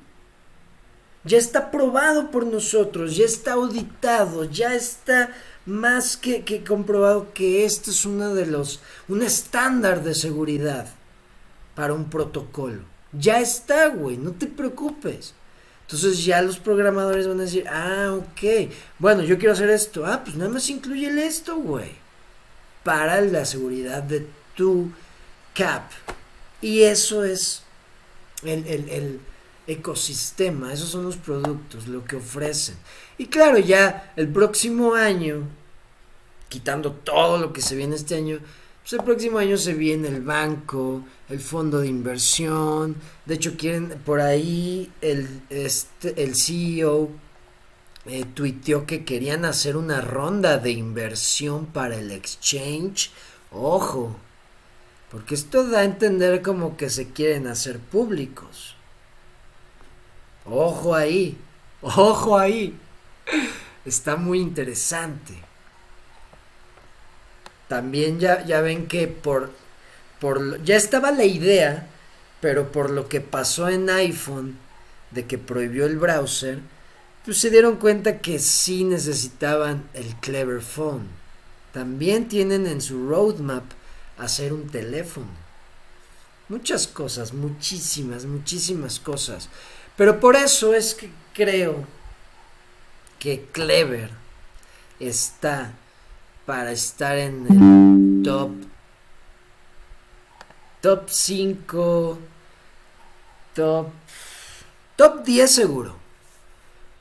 Ya está probado por nosotros, ya está auditado, ya está más que, comprobado que este es uno de los, un estándar de seguridad para un protocolo. Ya está, güey, no te preocupes. Entonces ya los programadores van a decir, ah, ok, bueno, yo quiero hacer esto. Ah, pues nada más incluye esto, güey. Para la seguridad de tu cap. Y eso es el, el ecosistema, esos son los productos, lo que ofrecen. Y claro, ya el próximo año, quitando todo lo que se viene este año, pues el próximo año se viene el banco, el fondo de inversión. De hecho, quieren por ahí el, este, el CEO eh, tuiteó que querían hacer una ronda de inversión para el exchange. Ojo, porque esto da a entender como que se quieren hacer públicos. Ojo ahí, ojo ahí. Está muy interesante. También ya, ya ven que por, por... Ya estaba la idea, pero por lo que pasó en iPhone, de que prohibió el browser, pues se dieron cuenta que sí necesitaban el Clever Phone. También tienen en su roadmap hacer un teléfono. Muchas cosas, muchísimas, muchísimas cosas. Pero por eso es que creo que Clever está para estar en el top top 5 top top 10 seguro.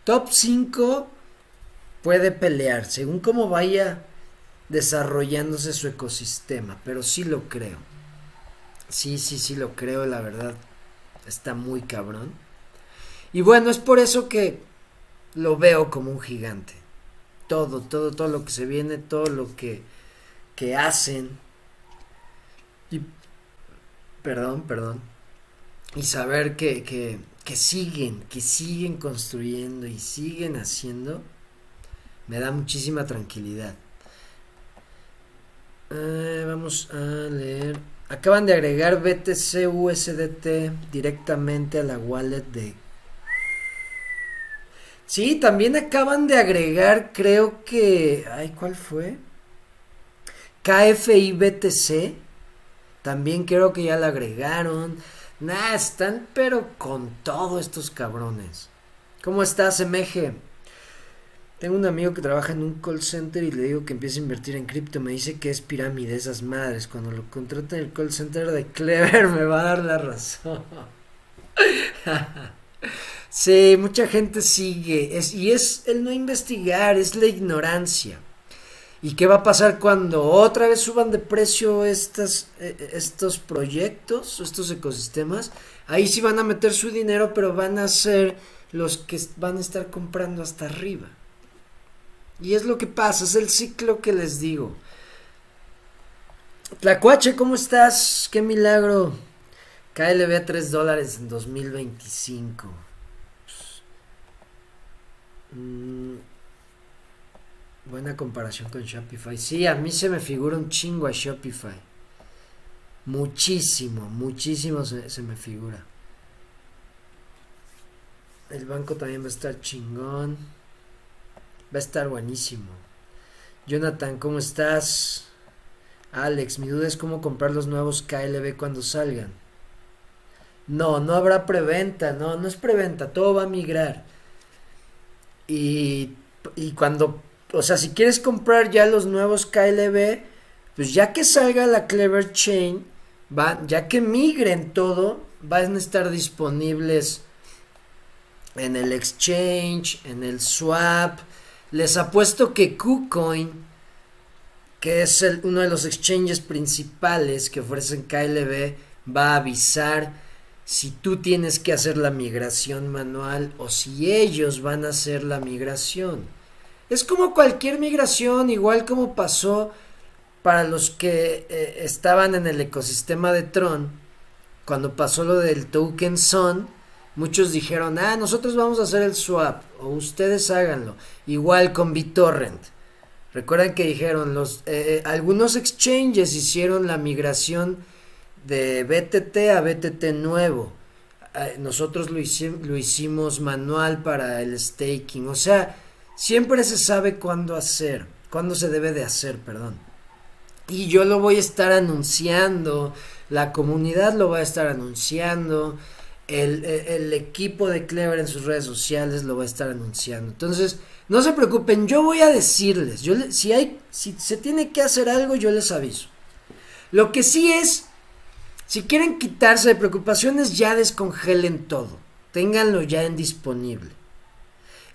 Top 5 puede pelear según cómo vaya desarrollándose su ecosistema pero sí lo creo. Sí sí sí lo creo la verdad está muy cabrón y bueno, es por eso que lo veo como un gigante. todo, todo, todo lo que se viene, todo lo que, que hacen. Y, perdón, perdón. Y saber que, que, que siguen, que siguen construyendo y siguen haciendo, me da muchísima tranquilidad. Eh, vamos a leer. Acaban de agregar BTC USDT directamente a la wallet de. Sí, también acaban de agregar, creo que. Ay, ¿cuál fue? KFI BTC. También creo que ya la agregaron. Nah, están pero con todo estos cabrones. ¿Cómo estás, MG? Tengo un amigo que trabaja en un call center y le digo que empiece a invertir en cripto. Me dice que es pirámide esas madres. Cuando lo contraten en el call center de Clever me va a dar la razón. sí, mucha gente sigue. Y es el no investigar, es la ignorancia. ¿Y qué va a pasar cuando otra vez suban de precio estas, eh, estos proyectos, estos ecosistemas? Ahí sí van a meter su dinero, pero van a ser los que van a estar comprando hasta arriba. Y es lo que pasa, es el ciclo que les digo. Tlacuache, ¿cómo estás? Qué milagro. KLB a 3 dólares en 2025. Mm, buena comparación con Shopify. Sí, a mí se me figura un chingo a Shopify. Muchísimo, muchísimo se, se me figura. El banco también va a estar chingón. Va a estar buenísimo. Jonathan, ¿cómo estás? Alex, mi duda es cómo comprar los nuevos KLB cuando salgan. No, no habrá preventa, no, no es preventa, todo va a migrar. Y, cuando, o sea, si quieres comprar ya los nuevos KLB, pues ya que salga la Clever Chain, va, ya que migren todo, van a estar disponibles en el exchange, en el swap, les apuesto que KuCoin, que es uno de los exchanges principales que ofrecen KLB, va a avisar si tú tienes que hacer la migración manual o si ellos van a hacer la migración. Es como cualquier migración, igual como pasó para los que eh, estaban en el ecosistema de Tron, cuando pasó lo del token Son, Muchos dijeron, ah, nosotros vamos a hacer el swap, o ustedes háganlo. Igual con BitTorrent. Recuerden que dijeron, los, eh, eh, algunos exchanges hicieron la migración de BTT a BTT nuevo. Eh, nosotros lo, hicimos manual para el staking. O sea, siempre se sabe cuándo hacer, cuándo se debe de hacer, perdón. Y yo lo voy a estar anunciando, la comunidad lo va a estar anunciando el, equipo de Clever en sus redes sociales lo va a estar anunciando. Entonces, no se preocupen, yo voy a decirles, yo si hay, si se tiene que hacer algo, yo les aviso. Lo que sí es, si quieren quitarse de preocupaciones, ya descongelen todo, ténganlo ya en disponible.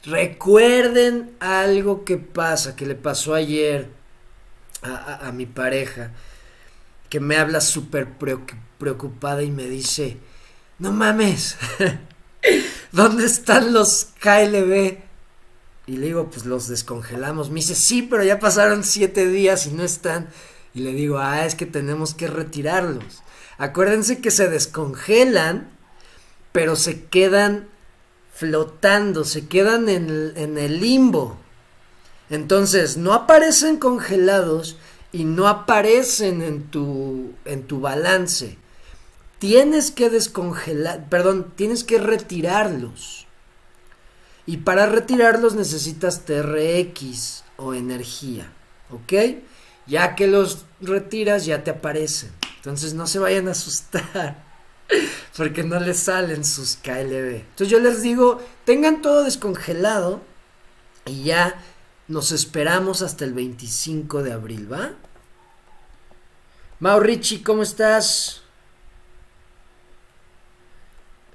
Recuerden algo que pasa, que le pasó ayer a, a mi pareja, que me habla súper preocupada y me dice, no mames, ¿dónde están los KLB? Y le digo, pues los descongelamos. Me dice, sí, pero ya pasaron siete días y no están. Y le digo, ah, es que tenemos que retirarlos. Acuérdense que se descongelan, pero se quedan flotando, se quedan en el limbo. Entonces, no aparecen congelados y no aparecen en tu, en tu balance tienes que descongelar, perdón, tienes que retirarlos. Y para retirarlos necesitas TRX o energía, ¿ok? Ya que los retiras ya te aparecen. Entonces no se vayan a asustar porque no les salen sus KLB. Entonces yo les digo, tengan todo descongelado y ya nos esperamos hasta el 25 de abril, ¿va? Maurici, ¿cómo estás?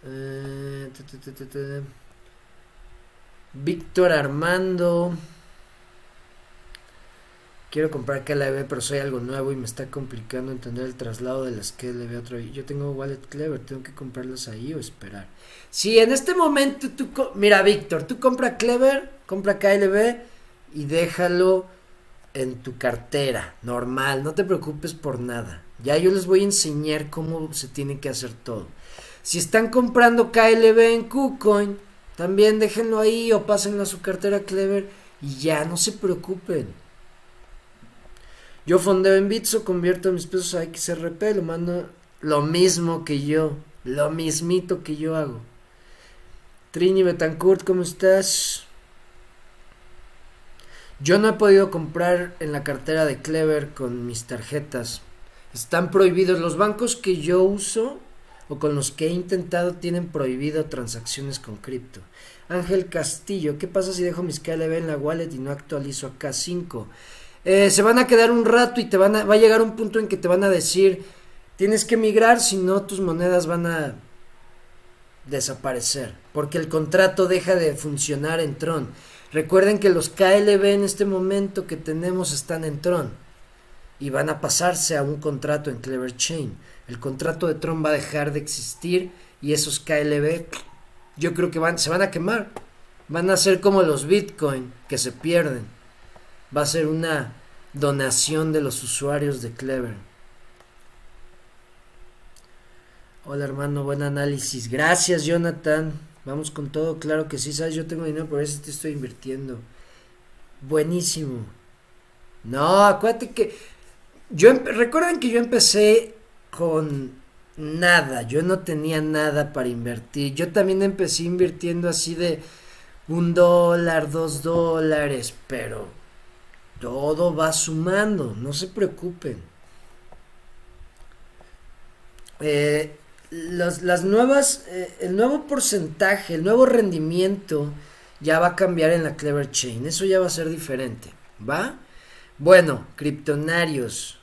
Eh, Víctor Armando. Quiero comprar KLB, pero soy algo nuevo y me está complicando entender el traslado de las KLB otro. Yo tengo Wallet Clever, tengo que comprarlas ahí o esperar. Si en este momento tú. Mira, Víctor, tú compra Clever, compra KLB y déjalo en tu cartera, normal, no te preocupes por nada. Ya yo les voy a enseñar cómo se tiene que hacer todo. Si están comprando KLB en KuCoin, también déjenlo ahí o pásenlo a su cartera Clever y ya, no se preocupen. Yo fondeo en Bitso, convierto mis pesos a XRP, lo mando lo mismo que yo, lo mismito que yo hago. Trini Betancourt, ¿cómo estás? Yo no he podido comprar en la cartera de Clever con mis tarjetas. Están prohibidos. Los bancos que yo uso o con los que he intentado tienen prohibido transacciones con cripto. Ángel Castillo, ¿qué pasa si dejo mis KLB en la wallet y no actualizo a K5? Eh, se van a quedar un rato y te van a, va a llegar un punto en que te van a decir, tienes que migrar, si no tus monedas van a desaparecer, porque el contrato deja de funcionar en Tron. Recuerden que los KLB en este momento que tenemos están en Tron y van a pasarse a un contrato en Clever Chain. El contrato de Tron va a dejar de existir y esos KLB yo creo que van, se van a quemar. Van a ser como los Bitcoin que se pierden. Va a ser una donación de los usuarios de Clever. Hola hermano, buen análisis. Gracias Jonathan. Vamos con todo, claro que sí, sabes, yo tengo dinero, por eso te estoy invirtiendo. Buenísimo. No, acuérdate que yo recuerden que yo empecé con nada, yo no tenía nada para invertir. Yo también empecé invirtiendo así de un dólar, dos dólares, pero todo va sumando, no se preocupen. Eh, las nuevas, eh, el nuevo porcentaje, el nuevo rendimiento ya va a cambiar en la Clever Chain. Eso ya va a ser diferente, ¿va? Bueno, criptonarios.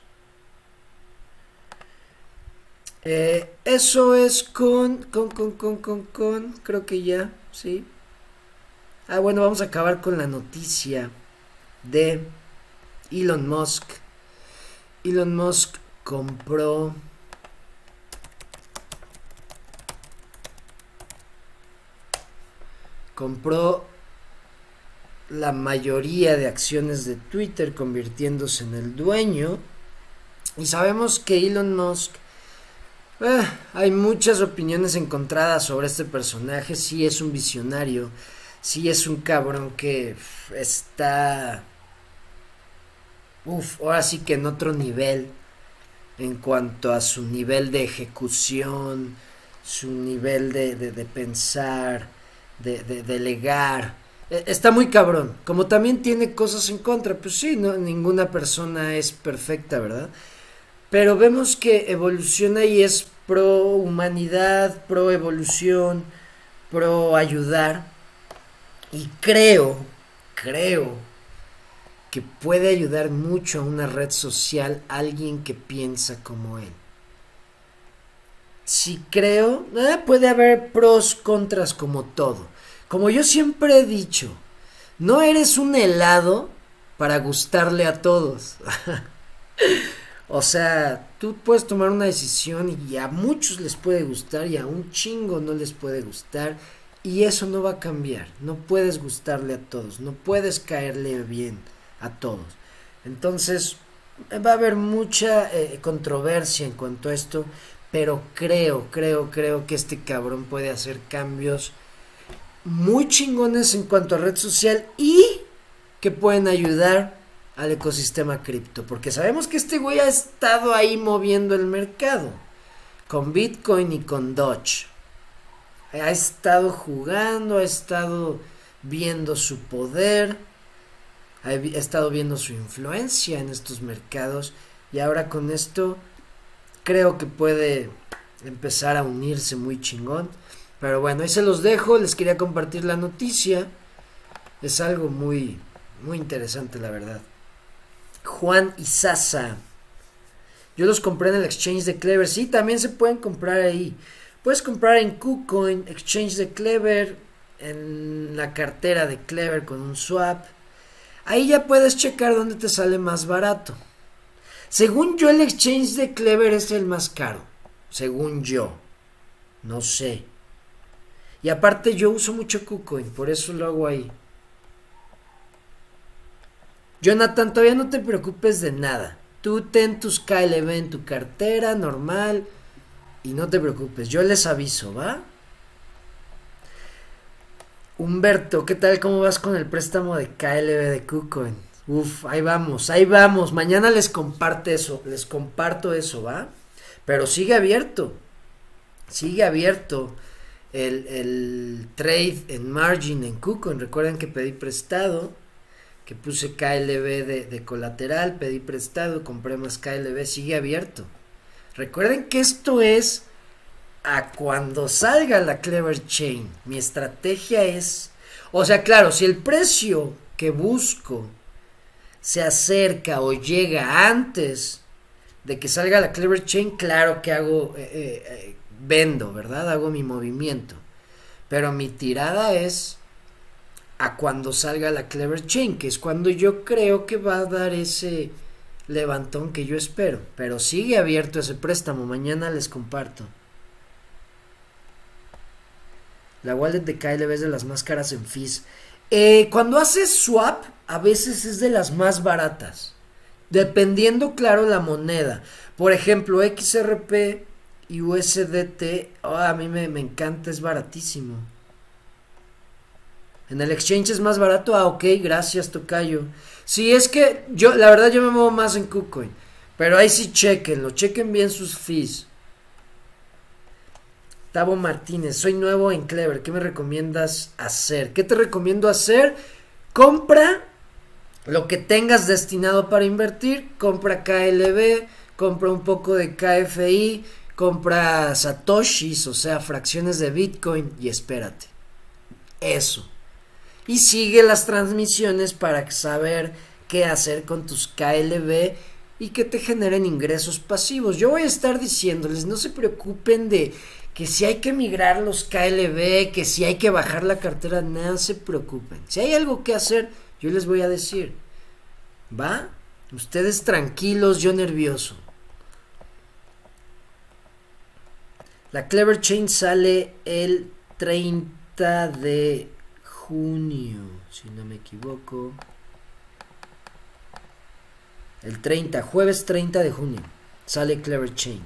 Eh, eso es con, con, con, con, con, con, creo que ya, sí. Ah, bueno, vamos a acabar con la noticia de Elon Musk. Elon Musk compró compró la mayoría de acciones de Twitter convirtiéndose en el dueño. Y sabemos que Elon Musk... Eh, hay muchas opiniones encontradas sobre este personaje. Sí es un visionario. Sí es un cabrón que está... Uf, ahora sí que en otro nivel en cuanto a su nivel de ejecución, su nivel de, de, de pensar, de, delegar. E, está muy cabrón. Como también tiene cosas en contra. Pues sí, no, ninguna persona es perfecta, ¿verdad? Pero vemos que evoluciona y es pro humanidad, pro evolución, pro ayudar. Y creo, creo que puede ayudar mucho a una red social alguien que piensa como él. Si creo, eh, puede haber pros, contras como todo. Como yo siempre he dicho, no eres un helado para gustarle a todos. o sea, tú puedes tomar una decisión y a muchos les puede gustar y a un chingo no les puede gustar. Y eso no va a cambiar. No puedes gustarle a todos. No puedes caerle bien a todos. Entonces, va a haber mucha eh, controversia en cuanto a esto. Pero creo, creo, creo que este cabrón puede hacer cambios muy chingones en cuanto a red social y que pueden ayudar al ecosistema cripto. Porque sabemos que este güey ha estado ahí moviendo el mercado. Con Bitcoin y con Doge. Ha estado jugando, ha estado viendo su poder. Ha estado viendo su influencia en estos mercados. Y ahora con esto creo que puede empezar a unirse muy chingón. Pero bueno, ahí se los dejo, les quería compartir la noticia. Es algo muy, muy interesante, la verdad. Juan y Sasa. Yo los compré en el exchange de Clever. Sí, también se pueden comprar ahí. Puedes comprar en KuCoin, exchange de Clever, en la cartera de Clever con un swap. Ahí ya puedes checar dónde te sale más barato. Según yo, el exchange de Clever es el más caro. Según yo. No sé. Y aparte yo uso mucho KuCoin, por eso lo hago ahí. Jonathan, todavía no te preocupes de nada. Tú ten tus KLB en tu cartera normal y no te preocupes, yo les aviso, ¿va? Humberto, ¿qué tal? ¿Cómo vas con el préstamo de KLB de KuCoin? Uf, ahí vamos, ahí vamos. Mañana les comparte eso, les comparto eso, ¿va? Pero sigue abierto. Sigue abierto el, el trade en margin en KuCoin. Recuerden que pedí prestado que puse KLB de, colateral, pedí prestado, compré más KLB, sigue abierto. Recuerden que esto es a cuando salga la Clever Chain. Mi estrategia es, o sea, claro, si el precio que busco se acerca o llega antes de que salga la Clever Chain, claro que hago, eh, eh, eh, vendo, ¿verdad? Hago mi movimiento. Pero mi tirada es a cuando salga la Clever Chain, que es cuando yo creo que va a dar ese levantón que yo espero. Pero sigue abierto ese préstamo, mañana les comparto. La wallet de KLB es de las más caras en fees. Eh, cuando haces swap, a veces es de las más baratas. Dependiendo, claro, la moneda. Por ejemplo, XRP y USDT, oh, a mí me, me encanta, es baratísimo. En el exchange es más barato. Ah, ok, gracias, Tocayo. Sí, es que yo, la verdad, yo me muevo más en KuCoin. Pero ahí sí chequenlo, chequen bien sus fees. Tavo Martínez, soy nuevo en Clever. ¿Qué me recomiendas hacer? ¿Qué te recomiendo hacer? Compra lo que tengas destinado para invertir. Compra KLB, compra un poco de KFI, compra Satoshis, o sea, fracciones de Bitcoin y espérate. Eso y sigue las transmisiones para saber qué hacer con tus KLB y que te generen ingresos pasivos. Yo voy a estar diciéndoles, no se preocupen de que si hay que migrar los KLB, que si hay que bajar la cartera, no se preocupen. Si hay algo que hacer, yo les voy a decir. ¿Va? Ustedes tranquilos, yo nervioso. La Clever Chain sale el 30 de junio, si no me equivoco. El 30, jueves 30 de junio, sale Clever Chain.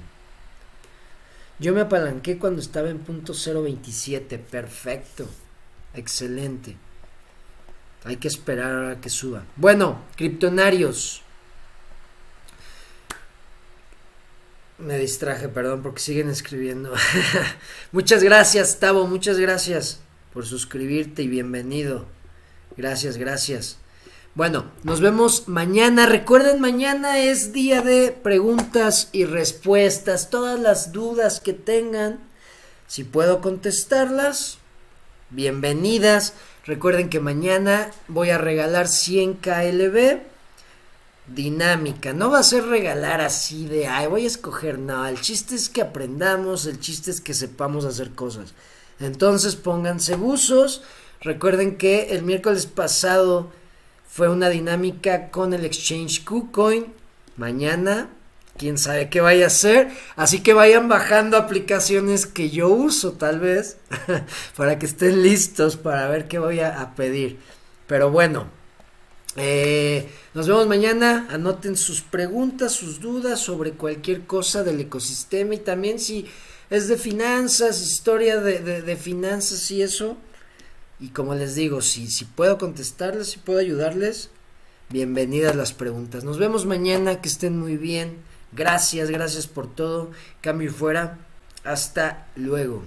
Yo me apalanqué cuando estaba en punto 0.27, perfecto, excelente. Hay que esperar a que suba. Bueno, criptonarios. Me distraje, perdón, porque siguen escribiendo. muchas gracias, Tavo, muchas gracias por suscribirte y bienvenido. Gracias, gracias. Bueno, nos vemos mañana. Recuerden, mañana es día de preguntas y respuestas. Todas las dudas que tengan, si puedo contestarlas, bienvenidas. Recuerden que mañana voy a regalar 100 KLB dinámica. No va a ser regalar así de, ay, voy a escoger. No, el chiste es que aprendamos, el chiste es que sepamos hacer cosas. Entonces pónganse buzos. Recuerden que el miércoles pasado fue una dinámica con el exchange KuCoin. Mañana, quién sabe qué vaya a ser. Así que vayan bajando aplicaciones que yo uso, tal vez, para que estén listos para ver qué voy a, pedir. Pero bueno, eh, nos vemos mañana. Anoten sus preguntas, sus dudas sobre cualquier cosa del ecosistema y también si es de finanzas, historia de, finanzas y eso. Y como les digo, si, si puedo contestarles, si puedo ayudarles, bienvenidas las preguntas. Nos vemos mañana, que estén muy bien. Gracias, gracias por todo. Cambio fuera. Hasta luego.